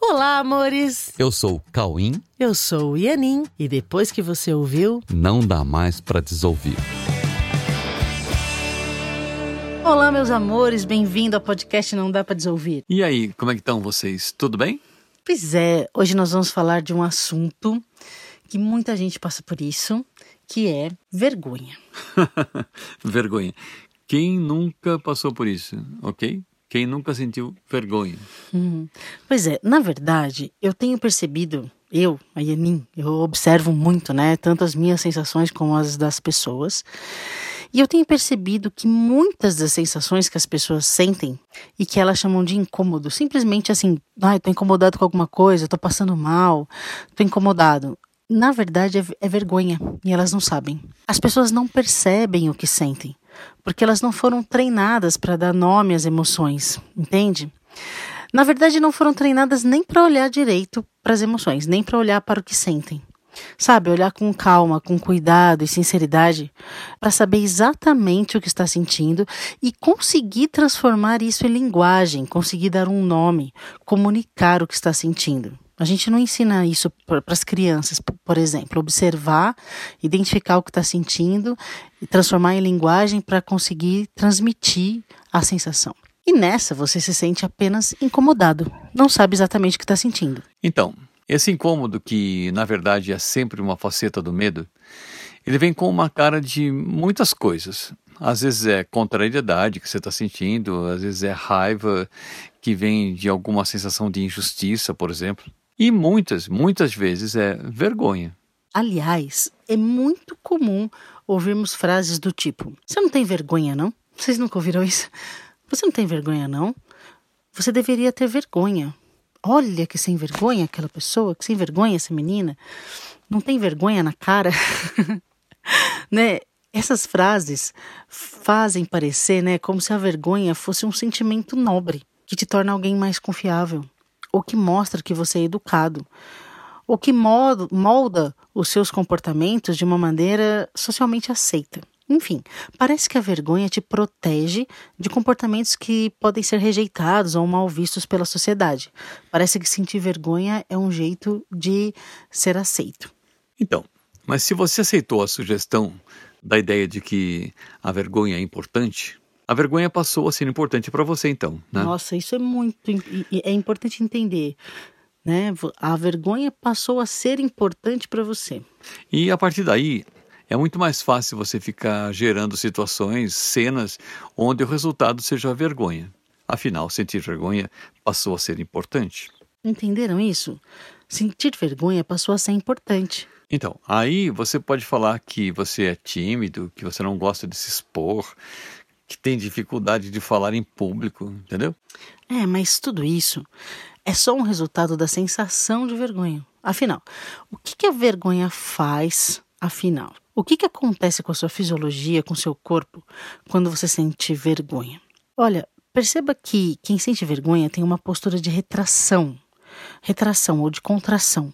Olá, amores! Eu sou o Cauim. Eu sou o Ianin. E depois que você ouviu, Não dá mais pra desouvir. Olá, meus amores, bem-vindo ao podcast Não Dá Pra Desouvir. E aí, como é que estão vocês? Tudo bem? Pois é, hoje nós vamos falar de um assunto que muita gente passa por isso, que é vergonha. Vergonha. Quem nunca passou por isso, ok? Quem nunca sentiu vergonha? Uhum. Pois é, na verdade, eu tenho percebido, eu, a Yanin, eu observo muito, né, tanto as minhas sensações como as das pessoas, e eu tenho percebido que muitas das sensações que as pessoas sentem e que elas chamam de incômodo, simplesmente assim, ai, ah, tô incomodado com alguma coisa, tô passando mal, tô incomodado. Na verdade, é, é vergonha e elas não sabem. As pessoas não percebem o que sentem porque elas não foram treinadas para dar nome às emoções, entende? Na verdade, não foram treinadas nem para olhar direito para as emoções, nem para olhar para o que sentem. Sabe, olhar com calma, com cuidado e sinceridade para saber exatamente o que está sentindo e conseguir transformar isso em linguagem, conseguir dar um nome, comunicar o que está sentindo. A gente não ensina isso para as crianças, por exemplo, observar, identificar o que está sentindo e transformar em linguagem para conseguir transmitir a sensação. E nessa você se sente apenas incomodado, não sabe exatamente o que está sentindo. Então, esse incômodo, que na verdade é sempre uma faceta do medo, ele vem com uma cara de muitas coisas. Às vezes é contrariedade que você está sentindo, às vezes é raiva que vem de alguma sensação de injustiça, por exemplo. E muitas, muitas vezes é vergonha. Aliás, é muito comum ouvirmos frases do tipo: Você não tem vergonha, não? Vocês nunca ouviram isso? Você não tem vergonha, não? Você deveria ter vergonha. Olha que sem vergonha aquela pessoa, que sem vergonha essa menina. Não tem vergonha na cara. né? Essas frases fazem parecer, né, como se a vergonha fosse um sentimento nobre que te torna alguém mais confiável, ou que mostra que você é educado, ou que molda os seus comportamentos de uma maneira socialmente aceita. Enfim, parece que a vergonha te protege de comportamentos que podem ser rejeitados ou mal vistos pela sociedade. Parece que sentir vergonha é um jeito de ser aceito. Então, mas se você aceitou a sugestão da ideia de que a vergonha é importante, a vergonha passou a ser importante para você, então, né? Nossa, isso é muito é importante entender. Né? A vergonha passou a ser importante para você. E a partir daí, é muito mais fácil você ficar gerando situações, cenas, onde o resultado seja a vergonha. Afinal, sentir vergonha passou a ser importante. Entenderam isso? Sentir vergonha passou a ser importante. Então, aí você pode falar que você é tímido, que você não gosta de se expor, que tem dificuldade de falar em público, entendeu? É, mas tudo isso é só um resultado da sensação de vergonha. Afinal, o que, que a vergonha faz, afinal? O que, que acontece com a sua fisiologia, com o seu corpo, quando você sente vergonha? Olha, perceba que quem sente vergonha tem uma postura de retração, retração ou de contração.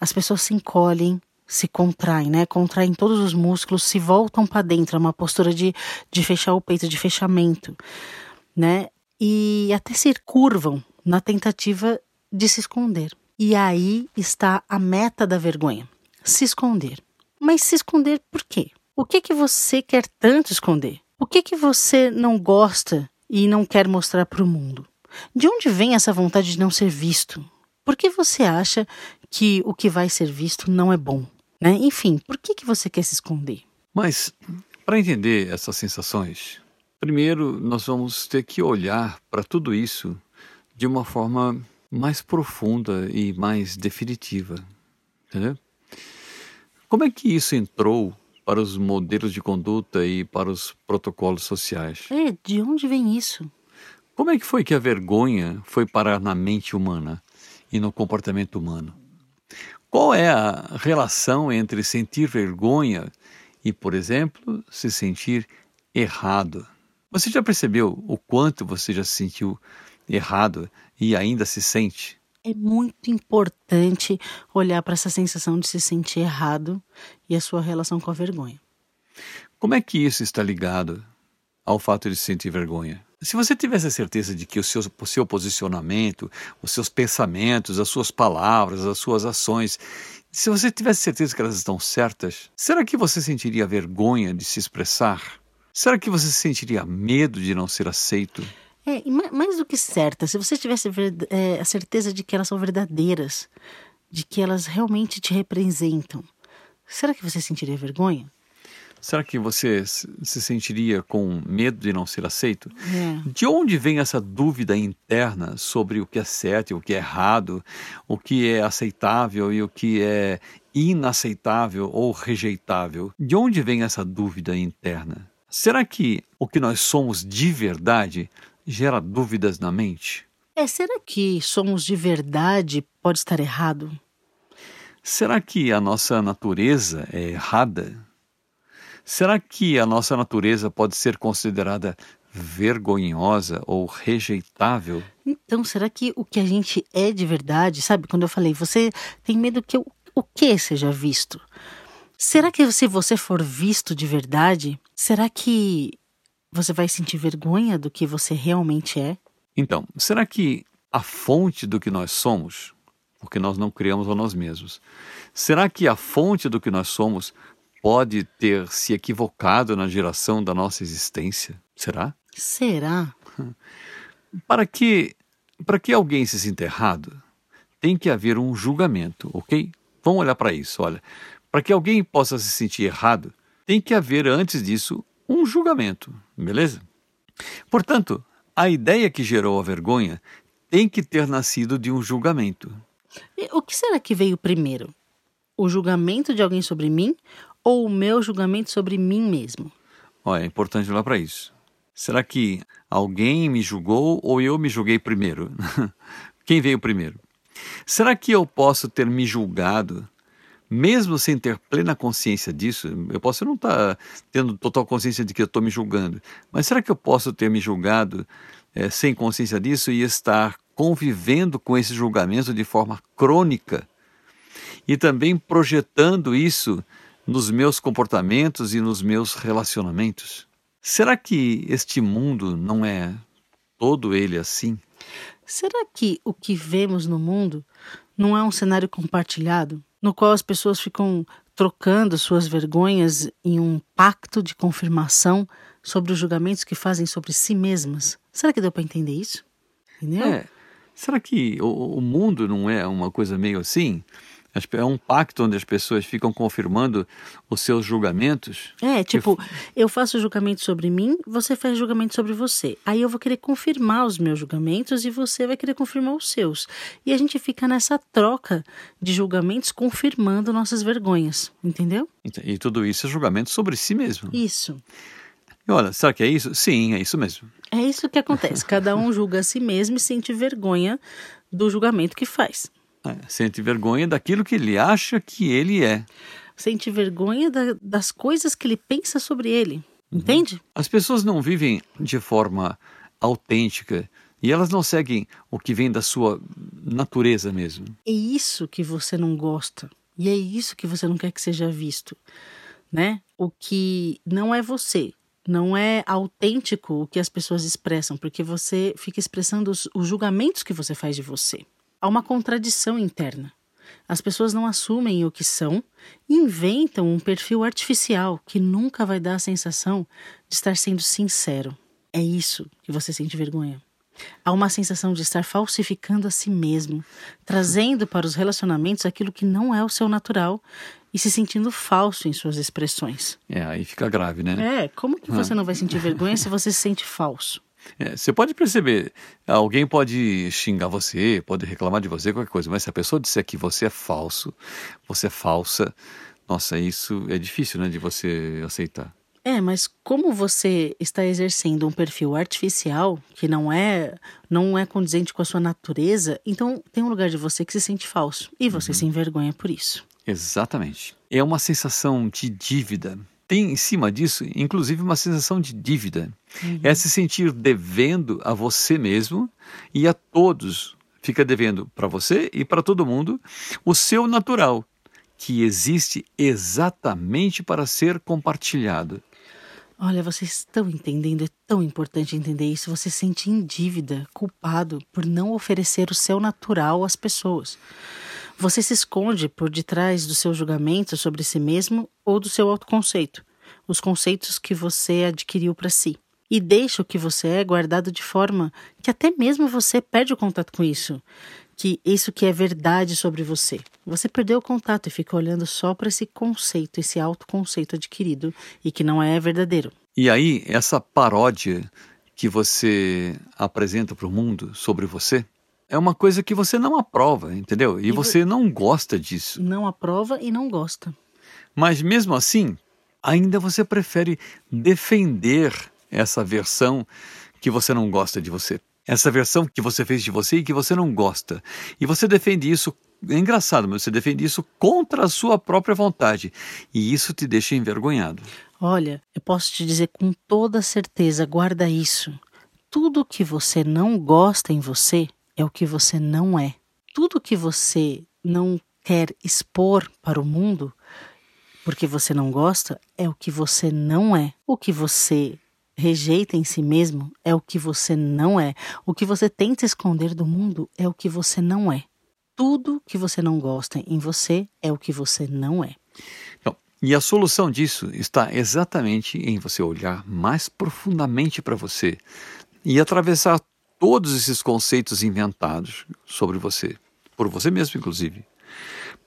As pessoas se encolhem, se contraem, né? Contraem todos os músculos, se voltam para dentro, é uma postura de, de fechar o peito, de fechamento, né? E até se curvam na tentativa de se esconder. E aí está a meta da vergonha: se esconder. Mas se esconder por quê? O que que você quer tanto esconder? O que que você não gosta e não quer mostrar para o mundo? De onde vem essa vontade de não ser visto? Por que você acha que o que vai ser visto não é bom? Né? Enfim, por que, que você quer se esconder? Mas, para entender essas sensações, primeiro nós vamos ter que olhar para tudo isso de uma forma mais profunda e mais definitiva. Entendeu? Como é que isso entrou para os modelos de conduta e para os protocolos sociais? É, de onde vem isso? Como é que foi que a vergonha foi parar na mente humana e no comportamento humano? Qual é a relação entre sentir vergonha e, por exemplo, se sentir errado? Você já percebeu o quanto você já se sentiu errado e ainda se sente? É muito importante olhar para essa sensação de se sentir errado e a sua relação com a vergonha. Como é que isso está ligado ao fato de sentir vergonha? Se você tivesse a certeza de que o seu, o seu posicionamento, os seus pensamentos, as suas palavras, as suas ações, se você tivesse certeza que elas estão certas, será que você sentiria vergonha de se expressar? Será que você sentiria medo de não ser aceito? É, mais do que certas, se você tivesse é, a certeza de que elas são verdadeiras, de que elas realmente te representam, será que você sentiria vergonha? Será que você se sentiria com medo de não ser aceito? É. De onde vem essa dúvida interna sobre o que é certo e o que é errado, o que é aceitável e o que é inaceitável ou rejeitável? De onde vem essa dúvida interna? Será que o que nós somos de verdade gera dúvidas na mente? É, será que somos de verdade pode estar errado? Será que a nossa natureza é errada? Será que a nossa natureza pode ser considerada vergonhosa ou rejeitável? Então, será que o que a gente é de verdade, sabe? Quando eu falei, você tem medo que o, o que seja visto? Será que se você for visto de verdade, será que você vai sentir vergonha do que você realmente é? Então, será que a fonte do que nós somos, porque nós não criamos a nós mesmos, será que a fonte do que nós somos pode ter se equivocado na geração da nossa existência? Será? Será? Para que, para que alguém se sinta errado, tem que haver um julgamento, ok? Vamos olhar para isso, olha. Para que alguém possa se sentir errado, tem que haver antes disso um julgamento, beleza? Portanto, a ideia que gerou a vergonha tem que ter nascido de um julgamento. E o que será que veio primeiro? O julgamento de alguém sobre mim ou o meu julgamento sobre mim mesmo? Olha, é importante olhar para isso. Será que alguém me julgou ou eu me julguei primeiro? Quem veio primeiro? Será que eu posso ter me julgado, mesmo sem ter plena consciência disso? Eu posso não estar tá tendo total consciência de que eu estou me julgando, mas será que eu posso ter me julgado é, sem consciência disso e estar convivendo com esse julgamento de forma crônica? E também projetando isso nos meus comportamentos e nos meus relacionamentos? Será que este mundo não é todo ele assim? Será que o que vemos no mundo não é um cenário compartilhado, no qual as pessoas ficam trocando suas vergonhas em um pacto de confirmação sobre os julgamentos que fazem sobre si mesmas? Será que deu para entender isso? Entendeu? É. Será que o, o mundo não é uma coisa meio assim? É um pacto onde as pessoas ficam confirmando os seus julgamentos. É, tipo, que... eu faço julgamento sobre mim, você faz julgamento sobre você. Aí eu vou querer confirmar os meus julgamentos e você vai querer confirmar os seus. E a gente fica nessa troca de julgamentos confirmando nossas vergonhas, entendeu? E tudo isso é julgamento sobre si mesmo. Isso. E olha, será que é isso? Sim, é isso mesmo. É isso que acontece. Cada um julga a si mesmo e sente vergonha do julgamento que faz. É, sente vergonha daquilo que ele acha que ele é. Sente vergonha da, das coisas que ele pensa sobre ele. Uhum. Entende? As pessoas não vivem de forma autêntica e elas não seguem o que vem da sua natureza mesmo. É isso que você não gosta. E é isso que você não quer que seja visto, né? O que não é você, não é autêntico o que as pessoas expressam, porque você fica expressando os, os julgamentos que você faz de você há uma contradição interna. As pessoas não assumem o que são e inventam um perfil artificial que nunca vai dar a sensação de estar sendo sincero. É isso que você sente vergonha. Há uma sensação de estar falsificando a si mesmo, trazendo para os relacionamentos aquilo que não é o seu natural e se sentindo falso em suas expressões. É, aí fica grave, né? É, como que você ah. não vai sentir vergonha se você se sente falso? É, você pode perceber, alguém pode xingar você, pode reclamar de você, qualquer coisa, mas se a pessoa disser que você é falso, você é falsa, nossa, isso é difícil, né, de você aceitar. É, mas como você está exercendo um perfil artificial que não é não é condizente com a sua natureza, então tem um lugar de você que se sente falso e você uhum. se envergonha por isso. Exatamente. É uma sensação de dívida tem em cima disso, inclusive, uma sensação de dívida. Uhum. É se sentir devendo a você mesmo e a todos. Fica devendo para você e para todo mundo o seu natural, que existe exatamente para ser compartilhado. Olha, vocês estão entendendo, é tão importante entender isso. Você se sente em dívida, culpado por não oferecer o seu natural às pessoas. Você se esconde por detrás do seu julgamento sobre si mesmo ou do seu autoconceito, os conceitos que você adquiriu para si. E deixa o que você é guardado de forma que até mesmo você perde o contato com isso, que isso que é verdade sobre você. Você perdeu o contato e fica olhando só para esse conceito, esse autoconceito adquirido e que não é verdadeiro. E aí, essa paródia que você apresenta para o mundo sobre você, é uma coisa que você não aprova, entendeu? E, e você não gosta disso. Não aprova e não gosta. Mas mesmo assim, ainda você prefere defender essa versão que você não gosta de você. Essa versão que você fez de você e que você não gosta. E você defende isso. É engraçado, mas você defende isso contra a sua própria vontade. E isso te deixa envergonhado. Olha, eu posso te dizer com toda certeza, guarda isso. Tudo que você não gosta em você é o que você não é. Tudo que você não quer expor para o mundo, porque você não gosta, é o que você não é. O que você rejeita em si mesmo é o que você não é. O que você tenta esconder do mundo é o que você não é. Tudo que você não gosta em você é o que você não é. Então, e a solução disso está exatamente em você olhar mais profundamente para você e atravessar todos esses conceitos inventados sobre você, por você mesmo, inclusive,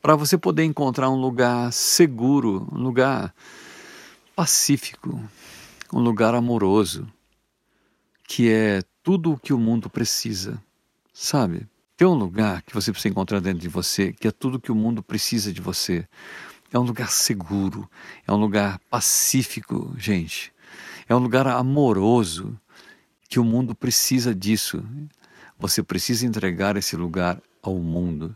para você poder encontrar um lugar seguro, um lugar pacífico, um lugar amoroso, que é tudo o que o mundo precisa, sabe? Tem um lugar que você precisa encontrar dentro de você, que é tudo o que o mundo precisa de você. É um lugar seguro, é um lugar pacífico, gente. É um lugar amoroso, que o mundo precisa disso. Você precisa entregar esse lugar ao mundo.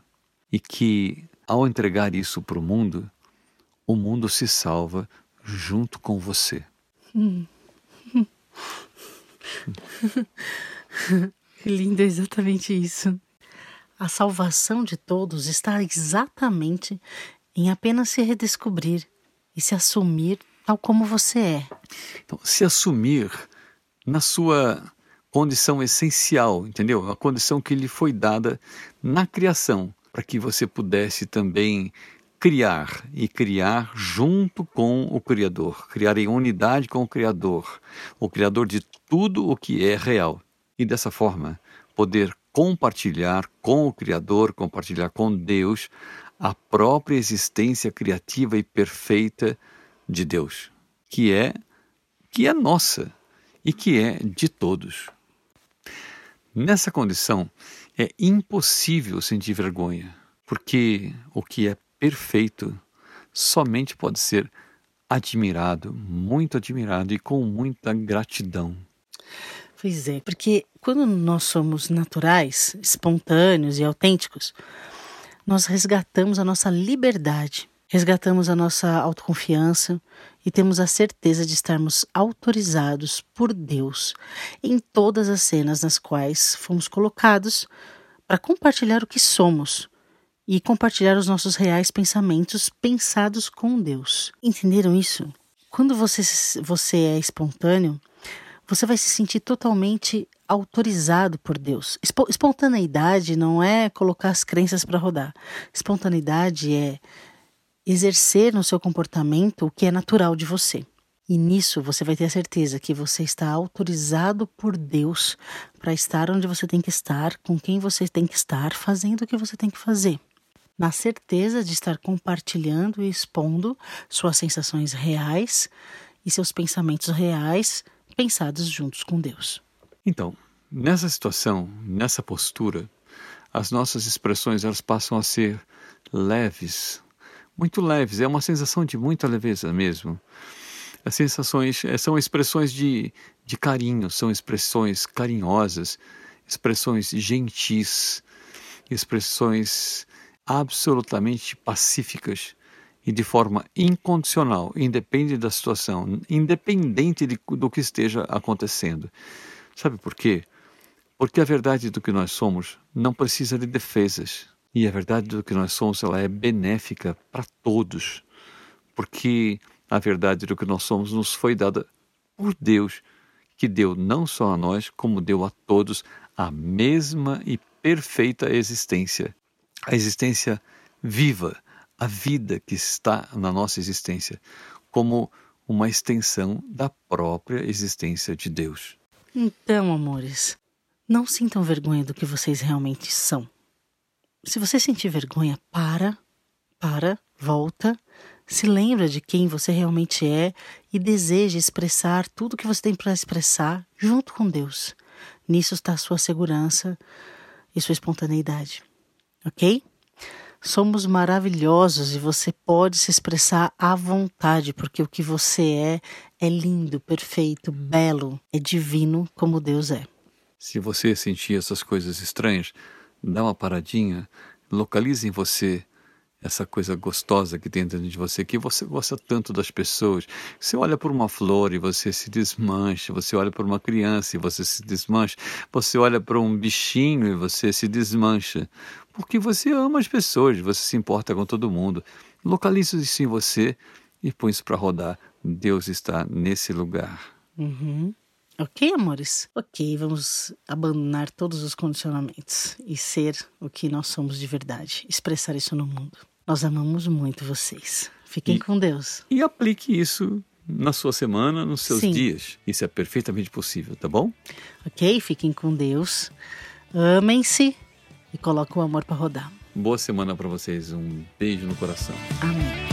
E que, ao entregar isso para o mundo, o mundo se salva junto com você. Hum. que lindo, é exatamente isso. A salvação de todos está exatamente em apenas se redescobrir e se assumir tal como você é. Então, se assumir na sua condição essencial, entendeu? A condição que lhe foi dada na criação, para que você pudesse também criar e criar junto com o Criador, criar em unidade com o Criador, o Criador de tudo o que é real. E dessa forma, poder compartilhar com o Criador, compartilhar com Deus a própria existência criativa e perfeita de Deus, que é que é nossa e que é de todos. Nessa condição, é impossível sentir vergonha, porque o que é perfeito somente pode ser admirado, muito admirado e com muita gratidão. Pois é, porque quando nós somos naturais, espontâneos e autênticos, nós resgatamos a nossa liberdade, resgatamos a nossa autoconfiança e temos a certeza de estarmos autorizados por Deus em todas as cenas nas quais fomos colocados para compartilhar o que somos e compartilhar os nossos reais pensamentos pensados com Deus. Entenderam isso? Quando você, você é espontâneo, você vai se sentir totalmente autorizado por Deus. Espontaneidade não é colocar as crenças para rodar. Espontaneidade é exercer no seu comportamento o que é natural de você. E nisso você vai ter a certeza que você está autorizado por Deus para estar onde você tem que estar, com quem você tem que estar, fazendo o que você tem que fazer. Na certeza de estar compartilhando e expondo suas sensações reais e seus pensamentos reais, pensados juntos com Deus. Então, nessa situação, nessa postura, as nossas expressões elas passam a ser leves, muito leves, é uma sensação de muita leveza mesmo. As sensações eh, são expressões de, de carinho, são expressões carinhosas, expressões gentis, expressões absolutamente pacíficas e de forma incondicional, independente da situação, independente de, do que esteja acontecendo. Sabe por quê? Porque a verdade do que nós somos não precisa de defesas. E a verdade do que nós somos, ela é benéfica para todos, porque a verdade do que nós somos nos foi dada por Deus, que deu não só a nós, como deu a todos a mesma e perfeita existência. A existência viva, a vida que está na nossa existência, como uma extensão da própria existência de Deus. Então, amores, não sintam vergonha do que vocês realmente são. Se você sentir vergonha, para, para, volta, se lembra de quem você realmente é e deseja expressar tudo que você tem para expressar junto com Deus. Nisso está a sua segurança e sua espontaneidade. Ok? Somos maravilhosos e você pode se expressar à vontade, porque o que você é é lindo, perfeito, belo, é divino como Deus é. Se você sentir essas coisas estranhas, dá uma paradinha, localize em você essa coisa gostosa que tem dentro de você, que você gosta tanto das pessoas. Você olha por uma flor e você se desmancha, você olha por uma criança e você se desmancha, você olha para um bichinho e você se desmancha, porque você ama as pessoas, você se importa com todo mundo. Localize isso em você e põe isso para rodar. Deus está nesse lugar. Uhum. Ok, amores? Ok, vamos abandonar todos os condicionamentos e ser o que nós somos de verdade, expressar isso no mundo. Nós amamos muito vocês. Fiquem e, com Deus. E aplique isso na sua semana, nos seus Sim. dias. Isso é perfeitamente possível, tá bom? Ok, fiquem com Deus. Amem-se e coloque o amor para rodar. Boa semana para vocês. Um beijo no coração. Amém.